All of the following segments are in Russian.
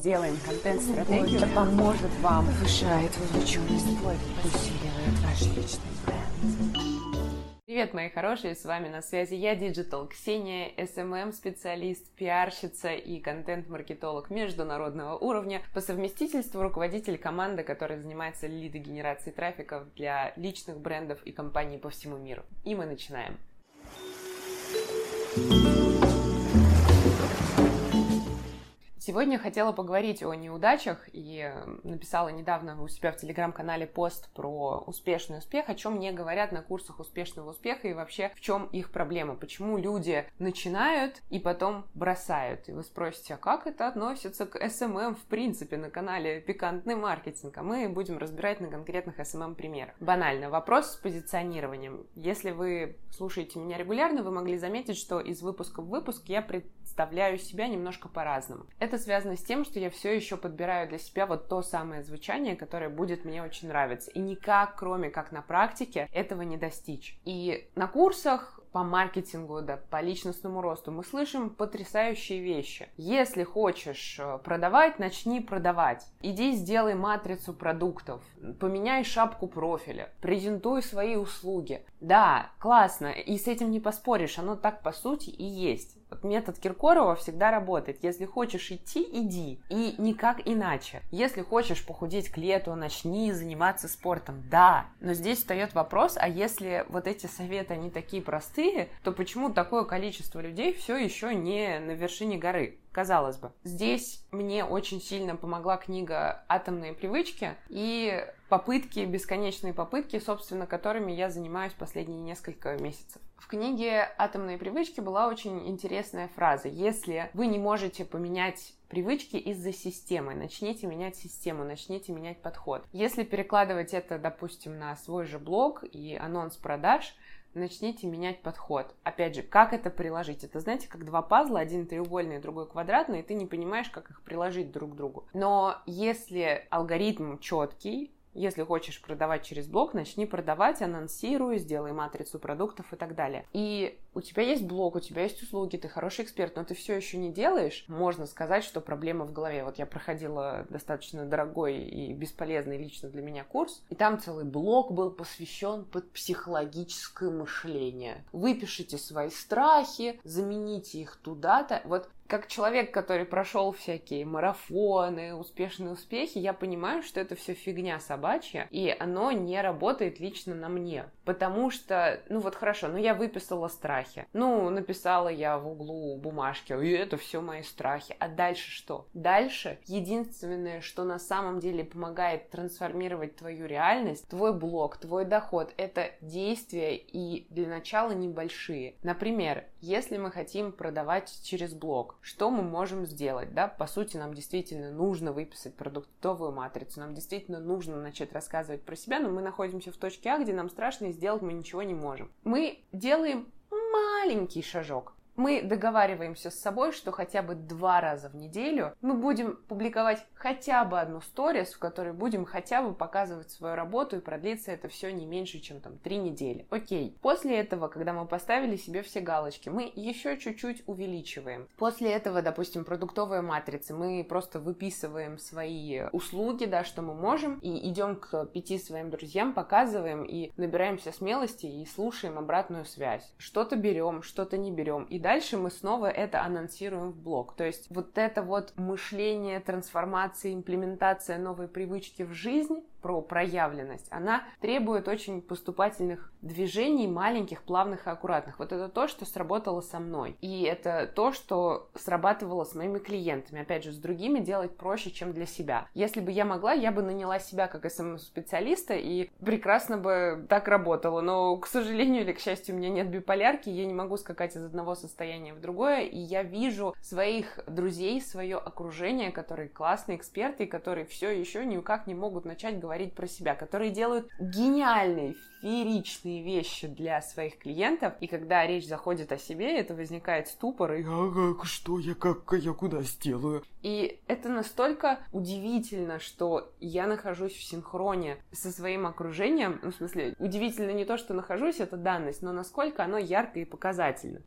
Делаем контент-стратегию. Это поможет вам повышает вовлеченность усиливает ваш личный бренд. Привет, мои хорошие, с вами на связи я, Digital Ксения, SMM-специалист, пиарщица и контент-маркетолог международного уровня, по совместительству руководитель команды, которая занимается лидогенерацией трафика для личных брендов и компаний по всему миру. И мы начинаем. Сегодня хотела поговорить о неудачах и написала недавно у себя в телеграм-канале пост про успешный успех, о чем мне говорят на курсах успешного успеха и вообще в чем их проблема, почему люди начинают и потом бросают. И вы спросите, а как это относится к SMM в принципе на канале Пикантный маркетинг? А мы будем разбирать на конкретных SMM примерах. Банально, вопрос с позиционированием. Если вы слушаете меня регулярно, вы могли заметить, что из выпуска в выпуск я представляю себя немножко по-разному. Это связано с тем, что я все еще подбираю для себя вот то самое звучание, которое будет мне очень нравиться. И никак, кроме как на практике, этого не достичь. И на курсах по маркетингу, да, по личностному росту, мы слышим потрясающие вещи. Если хочешь э, продавать, начни продавать. Иди сделай матрицу продуктов, поменяй шапку профиля, презентуй свои услуги. Да, классно, и с этим не поспоришь, оно так по сути и есть. Метод Киркорова всегда работает. Если хочешь идти, иди. И никак иначе. Если хочешь похудеть к лету, начни заниматься спортом. Да. Но здесь встает вопрос, а если вот эти советы, они такие простые, то почему такое количество людей все еще не на вершине горы? казалось бы. Здесь мне очень сильно помогла книга «Атомные привычки» и попытки, бесконечные попытки, собственно, которыми я занимаюсь последние несколько месяцев. В книге «Атомные привычки» была очень интересная фраза. Если вы не можете поменять привычки из-за системы. Начните менять систему, начните менять подход. Если перекладывать это, допустим, на свой же блог и анонс продаж, начните менять подход. Опять же, как это приложить? Это, знаете, как два пазла, один треугольный, другой квадратный, и ты не понимаешь, как их приложить друг к другу. Но если алгоритм четкий, если хочешь продавать через блог, начни продавать, анонсируй, сделай матрицу продуктов и так далее. И у тебя есть блог, у тебя есть услуги, ты хороший эксперт, но ты все еще не делаешь, можно сказать, что проблема в голове. Вот я проходила достаточно дорогой и бесполезный лично для меня курс, и там целый блог был посвящен под психологическое мышление. Выпишите свои страхи, замените их туда-то. Вот как человек, который прошел всякие марафоны, успешные успехи, я понимаю, что это все фигня собачья, и оно не работает лично на мне. Потому что, ну вот хорошо, ну я выписала страхи. Ну, написала я в углу бумажки, и это все мои страхи. А дальше что? Дальше единственное, что на самом деле помогает трансформировать твою реальность, твой блог, твой доход, это действия и для начала небольшие. Например, если мы хотим продавать через блог, что мы можем сделать, да, по сути, нам действительно нужно выписать продуктовую матрицу, нам действительно нужно начать рассказывать про себя, но мы находимся в точке А, где нам страшно и сделать мы ничего не можем. Мы делаем маленький шажок, мы договариваемся с собой, что хотя бы два раза в неделю мы будем публиковать хотя бы одну сторис, в которой будем хотя бы показывать свою работу, и продлится это все не меньше, чем там три недели. Окей. После этого, когда мы поставили себе все галочки, мы еще чуть-чуть увеличиваем. После этого, допустим, продуктовые матрицы, мы просто выписываем свои услуги, да, что мы можем, и идем к пяти своим друзьям, показываем и набираемся смелости и слушаем обратную связь. Что-то берем, что-то не берем. И дальше мы снова это анонсируем в блог. То есть вот это вот мышление, трансформация, имплементация новой привычки в жизнь, про проявленность, она требует очень поступательных движений, маленьких, плавных и аккуратных. Вот это то, что сработало со мной. И это то, что срабатывало с моими клиентами. Опять же, с другими делать проще, чем для себя. Если бы я могла, я бы наняла себя как SMM-специалиста и прекрасно бы так работала. Но, к сожалению или к счастью, у меня нет биполярки, я не могу скакать из одного состояния в другое, и я вижу своих друзей, свое окружение, которые классные эксперты, которые все еще никак не могут начать говорить говорить про себя, которые делают гениальные, фееричные вещи для своих клиентов, и когда речь заходит о себе, это возникает ступор, и а, как, что я, как, я куда сделаю? И это настолько удивительно, что я нахожусь в синхроне со своим окружением, ну, в смысле, удивительно не то, что нахожусь, это данность, но насколько оно ярко и показательно.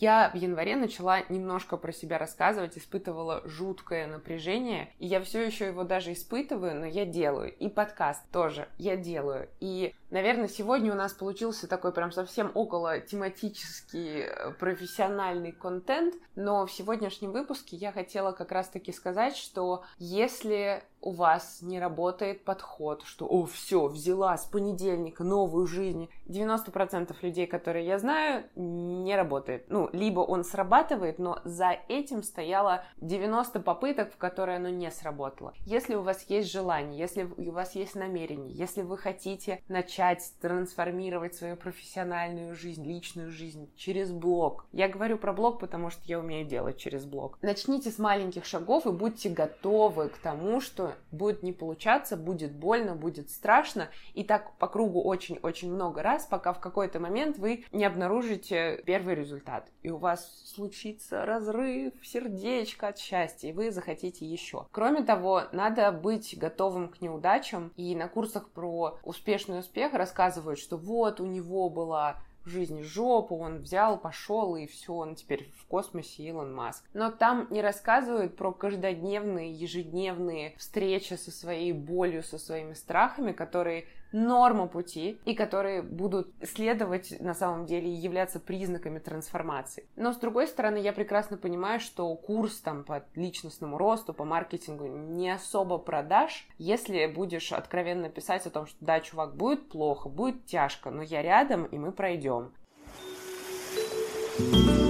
Я в январе начала немножко про себя рассказывать, испытывала жуткое напряжение, и я все еще его даже испытываю, но я делаю. И подкаст тоже я делаю. И Наверное, сегодня у нас получился такой прям совсем около тематический э, профессиональный контент, но в сегодняшнем выпуске я хотела как раз-таки сказать, что если у вас не работает подход, что «О, все, взяла с понедельника новую жизнь». 90% людей, которые я знаю, не работает. Ну, либо он срабатывает, но за этим стояло 90 попыток, в которые оно не сработало. Если у вас есть желание, если у вас есть намерение, если вы хотите начать трансформировать свою профессиональную жизнь, личную жизнь через блог. Я говорю про блог, потому что я умею делать через блог. Начните с маленьких шагов и будьте готовы к тому, что будет не получаться, будет больно, будет страшно, и так по кругу очень-очень много раз, пока в какой-то момент вы не обнаружите первый результат, и у вас случится разрыв сердечка от счастья, и вы захотите еще. Кроме того, надо быть готовым к неудачам, и на курсах про успешный успех рассказывают, что вот у него была в жизни жопу, он взял, пошел, и все, он теперь в космосе Илон Маск. Но там не рассказывают про каждодневные, ежедневные встречи со своей болью, со своими страхами, которые норма пути и которые будут следовать на самом деле и являться признаками трансформации. Но с другой стороны, я прекрасно понимаю, что курс там по личностному росту, по маркетингу не особо продашь, если будешь откровенно писать о том, что да, чувак, будет плохо, будет тяжко, но я рядом, и мы пройдем. thank you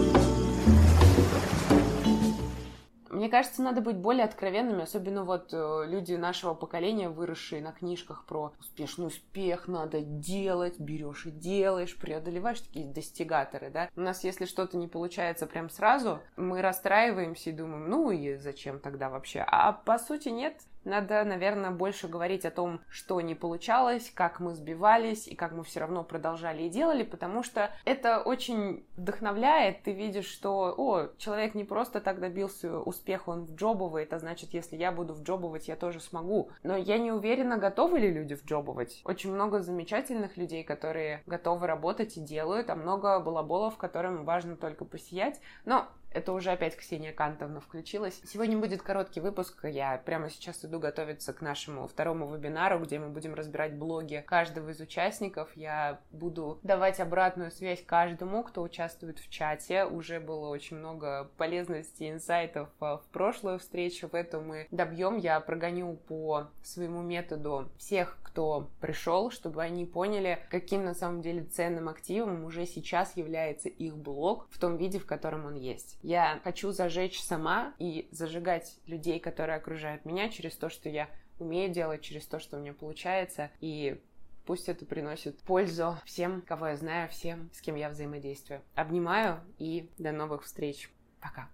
кажется, надо быть более откровенными, особенно вот э, люди нашего поколения, выросшие на книжках про успешный успех, надо делать, берешь и делаешь, преодолеваешь такие достигаторы, да. У нас, если что-то не получается прям сразу, мы расстраиваемся и думаем, ну и зачем тогда вообще? А по сути нет, надо, наверное, больше говорить о том, что не получалось, как мы сбивались и как мы все равно продолжали и делали, потому что это очень вдохновляет. Ты видишь, что, о, человек не просто так добился успеха, он вджобывает, а значит, если я буду вджобывать, я тоже смогу. Но я не уверена, готовы ли люди вджобывать. Очень много замечательных людей, которые готовы работать и делают, а много балаболов, которым важно только посиять. Но это уже опять Ксения Кантовна включилась. Сегодня будет короткий выпуск. Я прямо сейчас иду готовиться к нашему второму вебинару, где мы будем разбирать блоги каждого из участников. Я буду давать обратную связь каждому, кто участвует в чате. Уже было очень много полезностей, инсайтов а, в прошлую встречу. В эту мы добьем. Я прогоню по своему методу всех, кто пришел, чтобы они поняли, каким на самом деле ценным активом уже сейчас является их блог в том виде, в котором он есть. Я хочу зажечь сама и зажигать людей, которые окружают меня, через то, что я умею делать, через то, что у меня получается. И пусть это приносит пользу всем, кого я знаю, всем, с кем я взаимодействую. Обнимаю и до новых встреч. Пока.